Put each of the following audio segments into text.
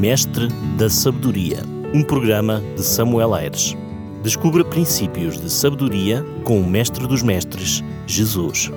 Mestre da Sabedoria, um programa de Samuel Aires. Descubra princípios de sabedoria com o Mestre dos Mestres, Jesus.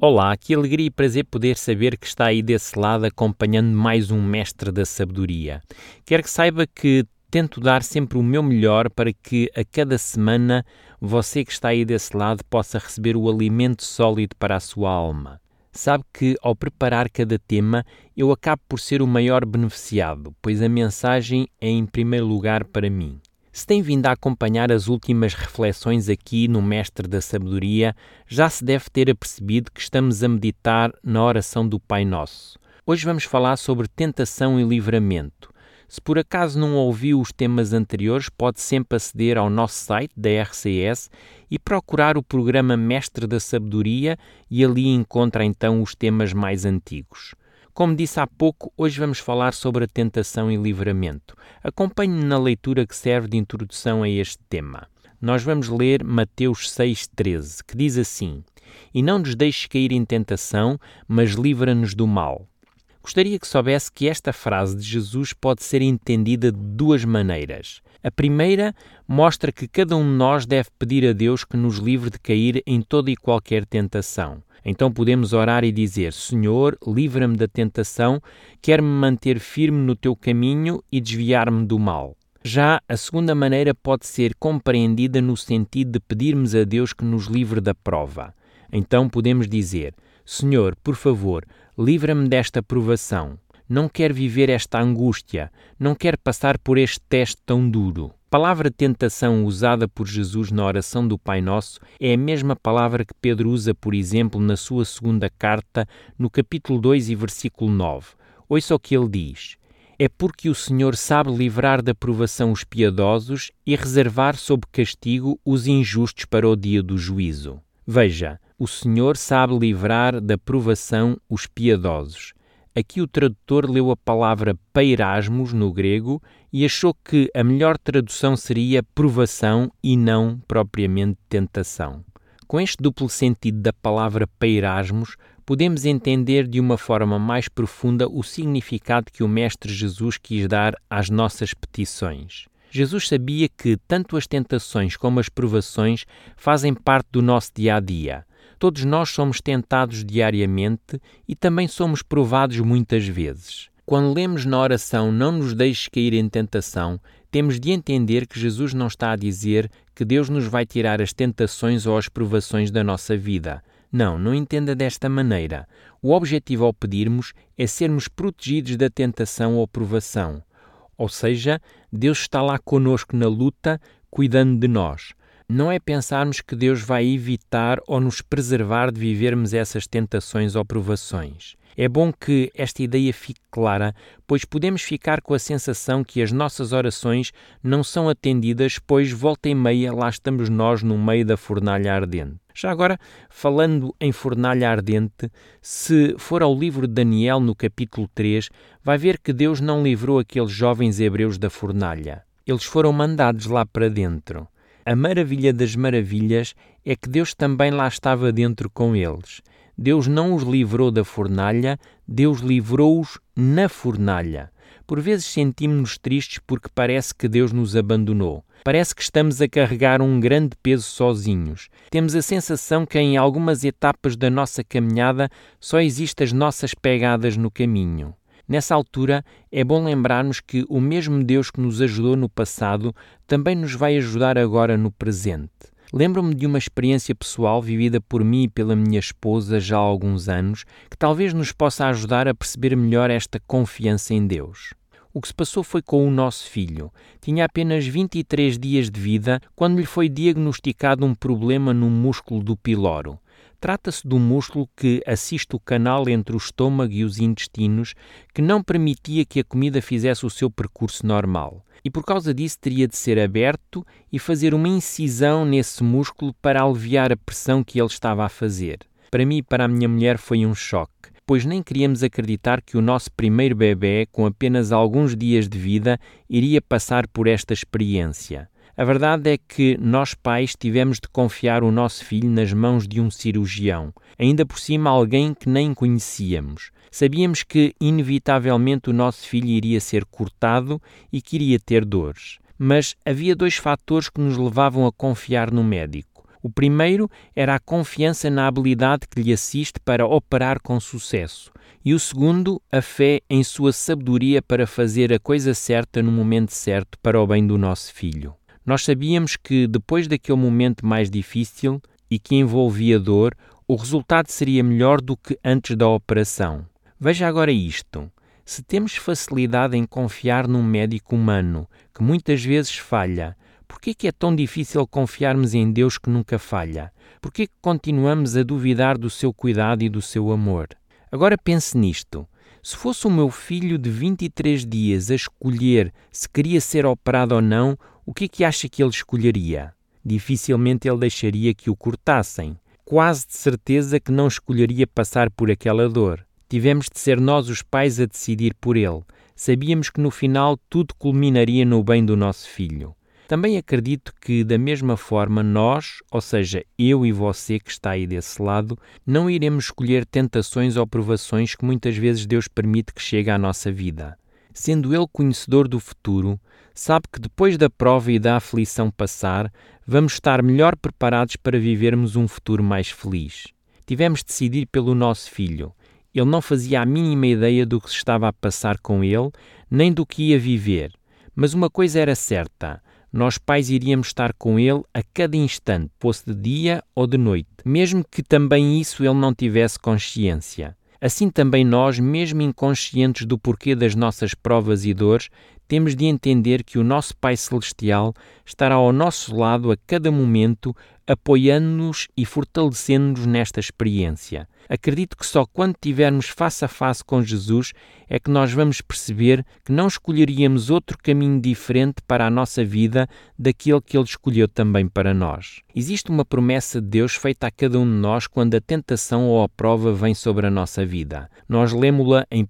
Olá, que alegria e prazer poder saber que está aí desse lado acompanhando mais um Mestre da Sabedoria. Quero que saiba que tento dar sempre o meu melhor para que a cada semana você que está aí desse lado possa receber o alimento sólido para a sua alma sabe que ao preparar cada tema eu acabo por ser o maior beneficiado, pois a mensagem é em primeiro lugar para mim. Se tem vindo a acompanhar as últimas reflexões aqui no Mestre da Sabedoria, já se deve ter apercebido que estamos a meditar na oração do Pai Nosso. Hoje vamos falar sobre tentação e livramento. Se por acaso não ouviu os temas anteriores, pode sempre aceder ao nosso site da RCS e procurar o programa Mestre da Sabedoria e ali encontra então os temas mais antigos. Como disse há pouco, hoje vamos falar sobre a tentação e livramento. Acompanhe-me na leitura que serve de introdução a este tema. Nós vamos ler Mateus 6,13, que diz assim: E não nos deixes cair em tentação, mas livra-nos do mal. Gostaria que soubesse que esta frase de Jesus pode ser entendida de duas maneiras. A primeira mostra que cada um de nós deve pedir a Deus que nos livre de cair em toda e qualquer tentação. Então podemos orar e dizer: Senhor, livra-me da tentação, quer-me manter firme no teu caminho e desviar-me do mal. Já a segunda maneira pode ser compreendida no sentido de pedirmos a Deus que nos livre da prova. Então podemos dizer: Senhor, por favor, livra-me desta provação. Não quero viver esta angústia, não quero passar por este teste tão duro. A palavra tentação usada por Jesus na oração do Pai Nosso é a mesma palavra que Pedro usa, por exemplo, na sua segunda carta, no capítulo 2 e versículo 9. Ouça o que ele diz: É porque o Senhor sabe livrar da provação os piedosos e reservar sob castigo os injustos para o dia do juízo. Veja, o Senhor sabe livrar da provação os piedosos. Aqui o tradutor leu a palavra peirasmos no grego e achou que a melhor tradução seria provação e não propriamente tentação. Com este duplo sentido da palavra peirasmos, podemos entender de uma forma mais profunda o significado que o Mestre Jesus quis dar às nossas petições. Jesus sabia que tanto as tentações como as provações fazem parte do nosso dia a dia. Todos nós somos tentados diariamente e também somos provados muitas vezes. Quando lemos na oração Não nos deixes cair em tentação, temos de entender que Jesus não está a dizer que Deus nos vai tirar as tentações ou as provações da nossa vida. Não, não entenda desta maneira. O objetivo ao pedirmos é sermos protegidos da tentação ou provação. Ou seja, Deus está lá conosco na luta, cuidando de nós não é pensarmos que Deus vai evitar ou nos preservar de vivermos essas tentações ou provações. É bom que esta ideia fique clara, pois podemos ficar com a sensação que as nossas orações não são atendidas, pois volta e meia lá estamos nós no meio da fornalha ardente. Já agora, falando em fornalha ardente, se for ao livro de Daniel, no capítulo 3, vai ver que Deus não livrou aqueles jovens hebreus da fornalha. Eles foram mandados lá para dentro. A maravilha das maravilhas é que Deus também lá estava dentro com eles. Deus não os livrou da fornalha, Deus livrou-os na fornalha. Por vezes sentimos-nos tristes porque parece que Deus nos abandonou. Parece que estamos a carregar um grande peso sozinhos. Temos a sensação que em algumas etapas da nossa caminhada só existem as nossas pegadas no caminho. Nessa altura, é bom lembrarmos que o mesmo Deus que nos ajudou no passado também nos vai ajudar agora no presente. Lembro-me de uma experiência pessoal vivida por mim e pela minha esposa já há alguns anos que talvez nos possa ajudar a perceber melhor esta confiança em Deus. O que se passou foi com o nosso filho. Tinha apenas 23 dias de vida quando lhe foi diagnosticado um problema no músculo do piloro. Trata-se um músculo que assiste o canal entre o estômago e os intestinos, que não permitia que a comida fizesse o seu percurso normal. E por causa disso teria de ser aberto e fazer uma incisão nesse músculo para aliviar a pressão que ele estava a fazer. Para mim e para a minha mulher foi um choque, pois nem queríamos acreditar que o nosso primeiro bebê, com apenas alguns dias de vida, iria passar por esta experiência. A verdade é que nós pais tivemos de confiar o nosso filho nas mãos de um cirurgião, ainda por cima alguém que nem conhecíamos. Sabíamos que, inevitavelmente, o nosso filho iria ser cortado e que iria ter dores. Mas havia dois fatores que nos levavam a confiar no médico. O primeiro era a confiança na habilidade que lhe assiste para operar com sucesso, e o segundo, a fé em sua sabedoria para fazer a coisa certa no momento certo para o bem do nosso filho. Nós sabíamos que depois daquele momento mais difícil e que envolvia dor, o resultado seria melhor do que antes da operação. Veja agora isto. Se temos facilidade em confiar num médico humano que muitas vezes falha, por que é tão difícil confiarmos em Deus que nunca falha? Por que continuamos a duvidar do seu cuidado e do seu amor? Agora pense nisto. Se fosse o meu filho de 23 dias a escolher se queria ser operado ou não, o que é que acha que ele escolheria? Dificilmente ele deixaria que o cortassem. Quase de certeza que não escolheria passar por aquela dor. Tivemos de ser nós os pais a decidir por ele. Sabíamos que no final tudo culminaria no bem do nosso filho. Também acredito que, da mesma forma, nós, ou seja, eu e você que está aí desse lado, não iremos escolher tentações ou provações que muitas vezes Deus permite que chegue à nossa vida. Sendo Ele conhecedor do futuro, sabe que depois da prova e da aflição passar, vamos estar melhor preparados para vivermos um futuro mais feliz. Tivemos de decidir pelo nosso filho. Ele não fazia a mínima ideia do que se estava a passar com ele, nem do que ia viver. Mas uma coisa era certa: nós pais iríamos estar com ele a cada instante, fosse de dia ou de noite, mesmo que também isso ele não tivesse consciência. Assim também nós, mesmo inconscientes do porquê das nossas provas e dores, temos de entender que o nosso Pai Celestial estará ao nosso lado a cada momento, apoiando-nos e fortalecendo-nos nesta experiência. Acredito que só quando estivermos face a face com Jesus é que nós vamos perceber que não escolheríamos outro caminho diferente para a nossa vida daquele que Ele escolheu também para nós. Existe uma promessa de Deus feita a cada um de nós quando a tentação ou a prova vem sobre a nossa vida. Nós lemos-la em 1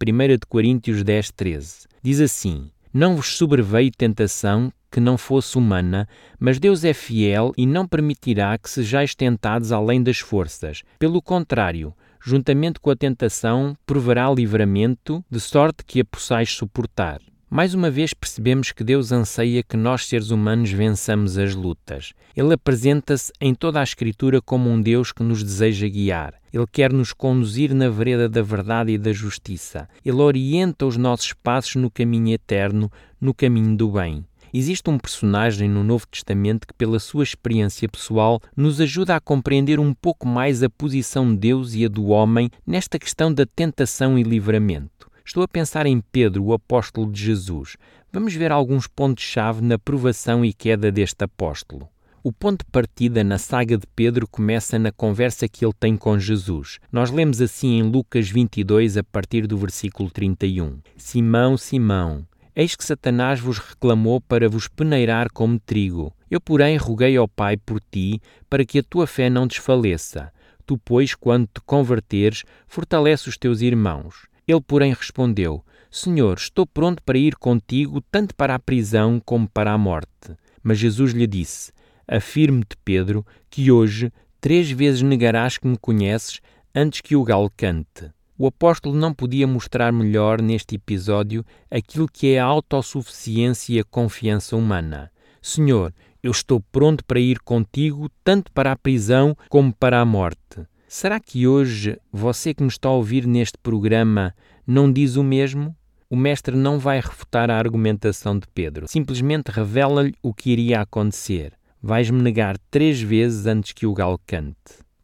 Coríntios 10, 13. Diz assim: não vos sobreveio tentação que não fosse humana, mas Deus é fiel e não permitirá que sejais tentados além das forças. Pelo contrário, juntamente com a tentação, proverá livramento, de sorte que a possais suportar. Mais uma vez percebemos que Deus anseia que nós, seres humanos, vençamos as lutas. Ele apresenta-se em toda a Escritura como um Deus que nos deseja guiar. Ele quer nos conduzir na vereda da verdade e da justiça. Ele orienta os nossos passos no caminho eterno, no caminho do bem. Existe um personagem no Novo Testamento que, pela sua experiência pessoal, nos ajuda a compreender um pouco mais a posição de Deus e a do homem nesta questão da tentação e livramento. Estou a pensar em Pedro, o apóstolo de Jesus. Vamos ver alguns pontos-chave na provação e queda deste apóstolo. O ponto de partida na saga de Pedro começa na conversa que ele tem com Jesus. Nós lemos assim em Lucas 22, a partir do versículo 31. Simão, Simão, eis que Satanás vos reclamou para vos peneirar como trigo. Eu, porém, roguei ao Pai por ti, para que a tua fé não desfaleça. Tu, pois, quando te converteres, fortalece os teus irmãos. Ele, porém, respondeu: Senhor, estou pronto para ir contigo tanto para a prisão como para a morte. Mas Jesus lhe disse: Afirme-te, Pedro, que hoje três vezes negarás que me conheces antes que o galo cante. O apóstolo não podia mostrar melhor neste episódio aquilo que é a autossuficiência e a confiança humana. Senhor, eu estou pronto para ir contigo tanto para a prisão como para a morte. Será que hoje você que me está a ouvir neste programa não diz o mesmo? O mestre não vai refutar a argumentação de Pedro, simplesmente revela-lhe o que iria acontecer. Vais-me negar três vezes antes que o galo cante.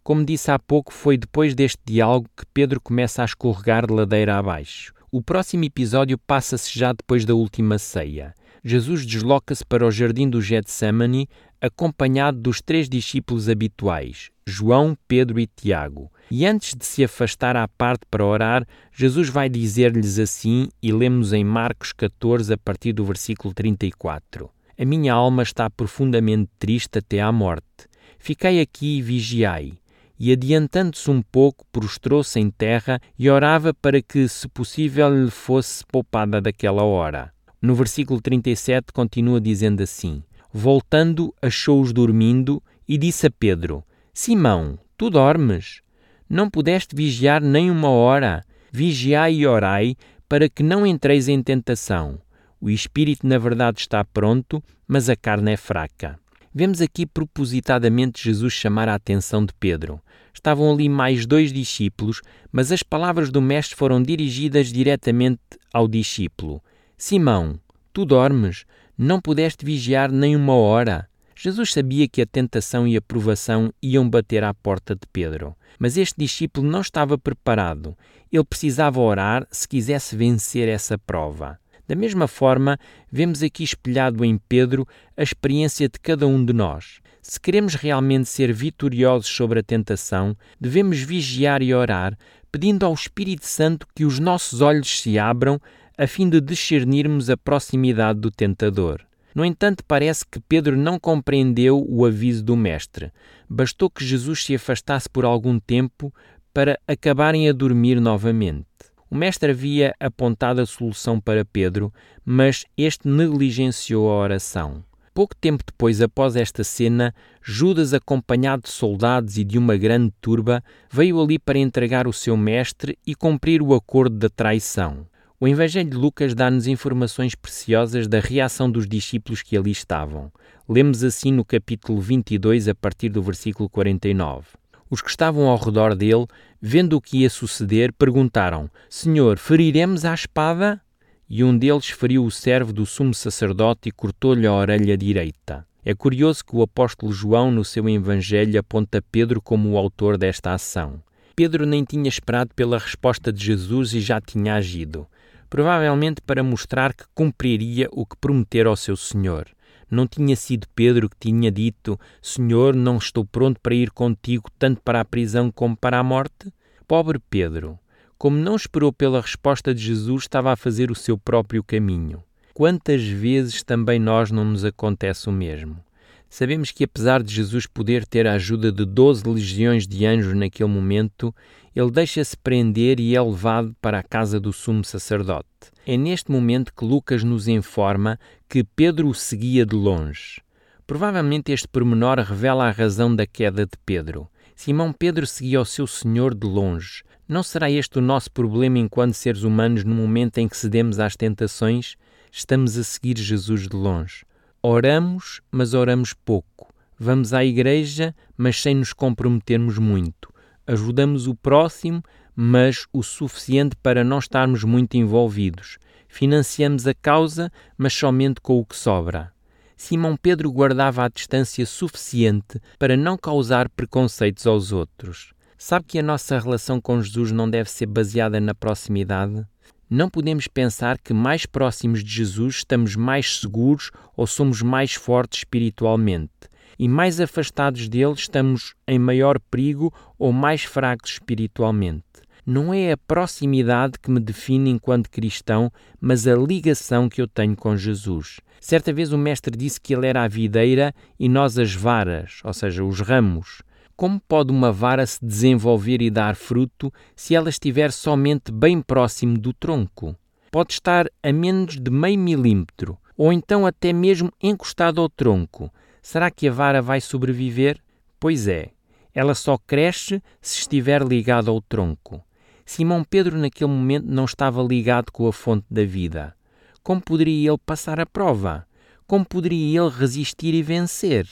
Como disse há pouco, foi depois deste diálogo que Pedro começa a escorregar de ladeira abaixo. O próximo episódio passa-se já depois da última ceia. Jesus desloca-se para o jardim do Getsemane, acompanhado dos três discípulos habituais, João, Pedro e Tiago. E antes de se afastar à parte para orar, Jesus vai dizer-lhes assim, e lemos em Marcos 14, a partir do versículo 34. A minha alma está profundamente triste até à morte. Fiquei aqui e vigiai. E adiantando-se um pouco, prostrou-se em terra e orava para que, se possível, lhe fosse poupada daquela hora. No versículo 37 continua dizendo assim: Voltando, achou-os dormindo e disse a Pedro: Simão, tu dormes? Não pudeste vigiar nem uma hora? Vigiai e orai, para que não entreis em tentação. O espírito, na verdade, está pronto, mas a carne é fraca. Vemos aqui propositadamente Jesus chamar a atenção de Pedro. Estavam ali mais dois discípulos, mas as palavras do Mestre foram dirigidas diretamente ao discípulo: Simão, tu dormes? Não pudeste vigiar nem uma hora? Jesus sabia que a tentação e a provação iam bater à porta de Pedro, mas este discípulo não estava preparado. Ele precisava orar se quisesse vencer essa prova. Da mesma forma, vemos aqui espelhado em Pedro a experiência de cada um de nós. Se queremos realmente ser vitoriosos sobre a tentação, devemos vigiar e orar, pedindo ao Espírito Santo que os nossos olhos se abram a fim de discernirmos a proximidade do tentador. No entanto, parece que Pedro não compreendeu o aviso do Mestre. Bastou que Jesus se afastasse por algum tempo para acabarem a dormir novamente. O mestre havia apontado a solução para Pedro, mas este negligenciou a oração. Pouco tempo depois, após esta cena, Judas, acompanhado de soldados e de uma grande turba, veio ali para entregar o seu mestre e cumprir o acordo da traição. O Evangelho de Lucas dá-nos informações preciosas da reação dos discípulos que ali estavam. Lemos assim no capítulo 22, a partir do versículo 49. Os que estavam ao redor dele, vendo o que ia suceder, perguntaram: Senhor, feriremos à espada? E um deles feriu o servo do sumo sacerdote e cortou-lhe a orelha direita. É curioso que o apóstolo João, no seu Evangelho, aponta Pedro como o autor desta ação. Pedro nem tinha esperado pela resposta de Jesus e já tinha agido, provavelmente para mostrar que cumpriria o que prometera ao seu Senhor. Não tinha sido Pedro que tinha dito: Senhor, não estou pronto para ir contigo tanto para a prisão como para a morte? Pobre Pedro, como não esperou pela resposta de Jesus, estava a fazer o seu próprio caminho. Quantas vezes também nós não nos acontece o mesmo? Sabemos que, apesar de Jesus poder ter a ajuda de doze legiões de anjos naquele momento, ele deixa-se prender e é levado para a casa do sumo sacerdote. É neste momento que Lucas nos informa que Pedro o seguia de longe. Provavelmente este pormenor revela a razão da queda de Pedro. Simão Pedro seguia o seu Senhor de longe. Não será este o nosso problema enquanto seres humanos no momento em que cedemos às tentações? Estamos a seguir Jesus de longe. Oramos, mas oramos pouco. Vamos à igreja, mas sem nos comprometermos muito. Ajudamos o próximo, mas o suficiente para não estarmos muito envolvidos. Financiamos a causa, mas somente com o que sobra. Simão Pedro guardava a distância suficiente para não causar preconceitos aos outros. Sabe que a nossa relação com Jesus não deve ser baseada na proximidade? Não podemos pensar que mais próximos de Jesus estamos mais seguros ou somos mais fortes espiritualmente, e mais afastados dele estamos em maior perigo ou mais fracos espiritualmente. Não é a proximidade que me define enquanto cristão, mas a ligação que eu tenho com Jesus. Certa vez o Mestre disse que ele era a videira e nós as varas, ou seja, os ramos. Como pode uma vara se desenvolver e dar fruto se ela estiver somente bem próximo do tronco? Pode estar a menos de meio milímetro, ou então até mesmo encostado ao tronco. Será que a vara vai sobreviver? Pois é, ela só cresce se estiver ligada ao tronco. Simão Pedro, naquele momento, não estava ligado com a fonte da vida. Como poderia ele passar a prova? Como poderia ele resistir e vencer?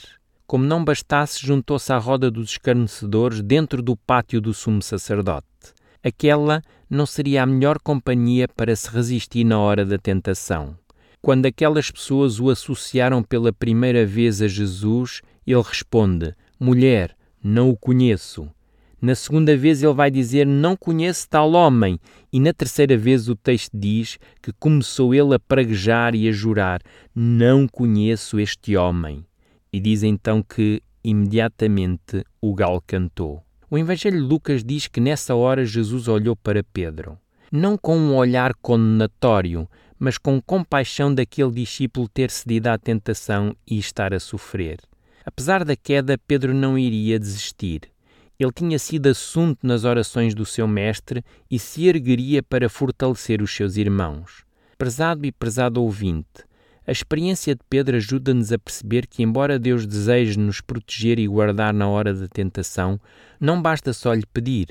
Como não bastasse, juntou-se à roda dos escarnecedores dentro do pátio do sumo sacerdote. Aquela não seria a melhor companhia para se resistir na hora da tentação. Quando aquelas pessoas o associaram pela primeira vez a Jesus, ele responde: Mulher, não o conheço. Na segunda vez ele vai dizer: Não conheço tal homem. E na terceira vez o texto diz que começou ele a praguejar e a jurar: Não conheço este homem e diz então que imediatamente o galo cantou. O Evangelho de Lucas diz que nessa hora Jesus olhou para Pedro, não com um olhar condenatório, mas com compaixão daquele discípulo ter cedido à tentação e estar a sofrer. Apesar da queda, Pedro não iria desistir. Ele tinha sido assunto nas orações do seu mestre e se ergueria para fortalecer os seus irmãos. Prezado e prezado ouvinte, A experiência de Pedro ajuda-nos a perceber que, embora Deus deseje nos proteger e guardar na hora da tentação, não basta só lhe pedir.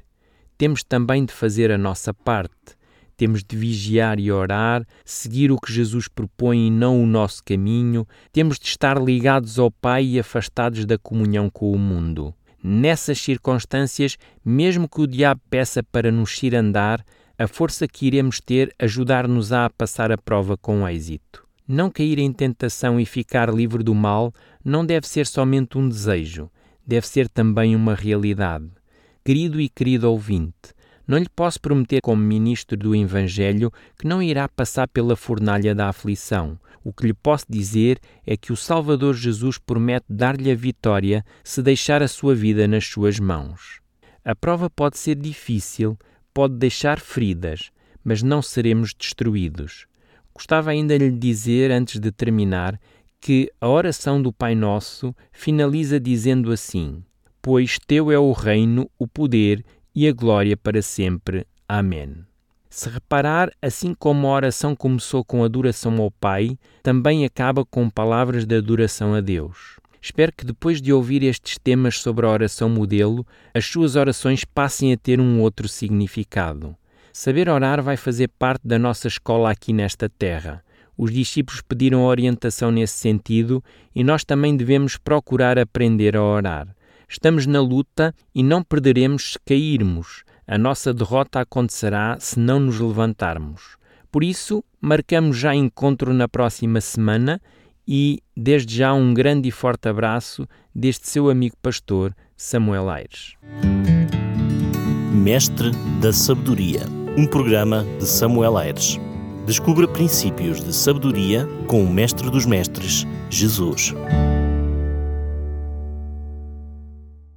Temos também de fazer a nossa parte. Temos de vigiar e orar, seguir o que Jesus propõe e não o nosso caminho. Temos de estar ligados ao Pai e afastados da comunhão com o mundo. Nessas circunstâncias, mesmo que o diabo peça para nos ir andar, a força que iremos ter ajudar-nos a passar a prova com êxito. Não cair em tentação e ficar livre do mal não deve ser somente um desejo, deve ser também uma realidade. Querido e querido ouvinte, não lhe posso prometer, como ministro do Evangelho, que não irá passar pela fornalha da aflição. O que lhe posso dizer é que o Salvador Jesus promete dar-lhe a vitória se deixar a sua vida nas suas mãos. A prova pode ser difícil, pode deixar feridas, mas não seremos destruídos. Gostava ainda de lhe dizer, antes de terminar, que a oração do Pai Nosso finaliza dizendo assim: Pois teu é o reino, o poder e a glória para sempre. Amém. Se reparar, assim como a oração começou com adoração ao Pai, também acaba com palavras de adoração a Deus. Espero que depois de ouvir estes temas sobre a oração modelo, as suas orações passem a ter um outro significado. Saber orar vai fazer parte da nossa escola aqui nesta terra. Os discípulos pediram orientação nesse sentido e nós também devemos procurar aprender a orar. Estamos na luta e não perderemos se cairmos. A nossa derrota acontecerá se não nos levantarmos. Por isso, marcamos já encontro na próxima semana e, desde já, um grande e forte abraço deste seu amigo pastor, Samuel Aires. Mestre da Sabedoria um programa de Samuel Aires. Descubra princípios de sabedoria com o Mestre dos Mestres, Jesus.